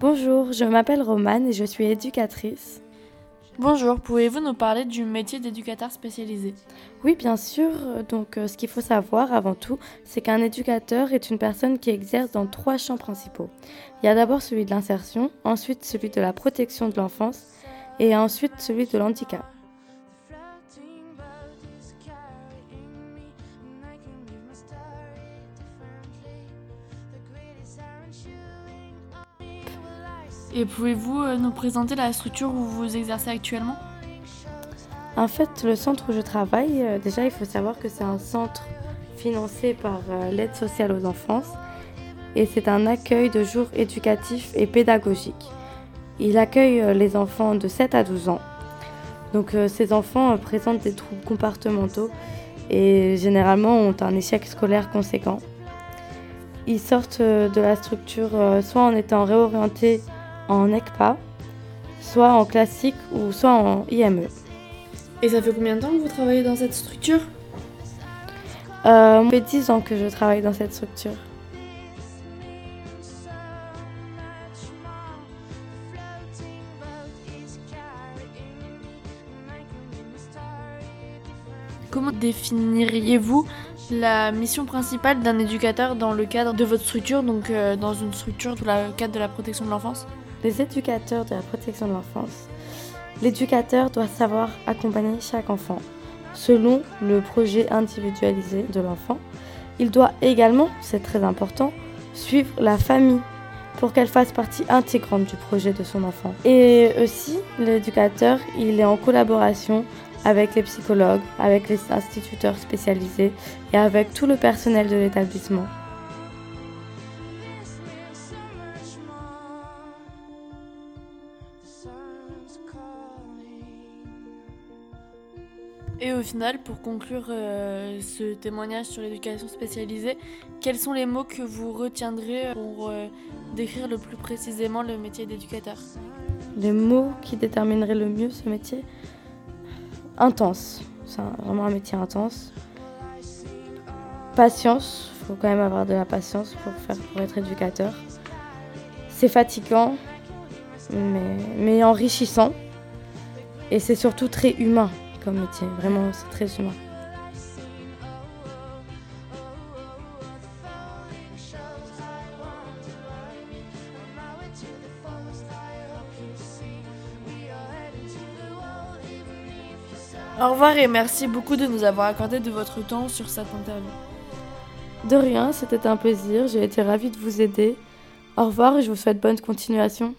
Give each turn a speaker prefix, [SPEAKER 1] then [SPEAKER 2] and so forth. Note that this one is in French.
[SPEAKER 1] Bonjour, je m'appelle Romane et je suis éducatrice.
[SPEAKER 2] Bonjour, pouvez-vous nous parler du métier d'éducateur spécialisé?
[SPEAKER 1] Oui, bien sûr. Donc, euh, ce qu'il faut savoir avant tout, c'est qu'un éducateur est une personne qui exerce dans trois champs principaux. Il y a d'abord celui de l'insertion, ensuite celui de la protection de l'enfance et ensuite celui de l'handicap.
[SPEAKER 2] Et pouvez-vous euh, nous présenter la structure où vous exercez actuellement?
[SPEAKER 1] En fait, le centre où je travaille, euh, déjà, il faut savoir que c'est un centre financé par euh, l'aide sociale aux enfants et c'est un accueil de jour éducatif et pédagogique. Il accueille les enfants de 7 à 12 ans. Donc ces enfants présentent des troubles comportementaux et généralement ont un échec scolaire conséquent. Ils sortent de la structure soit en étant réorientés en ECPA, soit en classique ou soit en IME.
[SPEAKER 2] Et ça fait combien de temps que vous travaillez dans cette structure?
[SPEAKER 1] Euh, Ça fait 10 ans que je travaille dans cette structure.
[SPEAKER 2] Comment définiriez-vous la mission principale d'un éducateur dans le cadre de votre structure, donc euh, dans une structure de la protection de l'enfance?
[SPEAKER 1] Les éducateurs de la protection de l'enfance. L'éducateur doit savoir accompagner chaque enfant selon le projet individualisé de l'enfant. Il doit également, c'est très important, suivre la famille pour qu'elle fasse partie intégrante du projet de son enfant. Et aussi, l'éducateur, il est en collaboration avec les psychologues, avec les instituteurs spécialisés et avec tout le personnel de l'établissement.
[SPEAKER 2] Et au final, pour conclure euh, ce témoignage sur l'éducation spécialisée, quels sont les mots que vous retiendrez pour euh, décrire le plus précisément le métier d'éducateur?
[SPEAKER 1] Les mots qui détermineraient le mieux ce métier? Intense. C'est vraiment un métier intense. Patience. Il faut quand même avoir de la patience pour, faire, pour être éducateur. C'est fatigant, mais, mais enrichissant. Et c'est surtout très humain comme métier. Vraiment, c'est très humain.
[SPEAKER 2] Au revoir et merci beaucoup de nous avoir accordé de votre temps sur cette interview.
[SPEAKER 1] De rien, c'était un plaisir. J'ai été ravie de vous aider. Au revoir et je vous souhaite bonne continuation.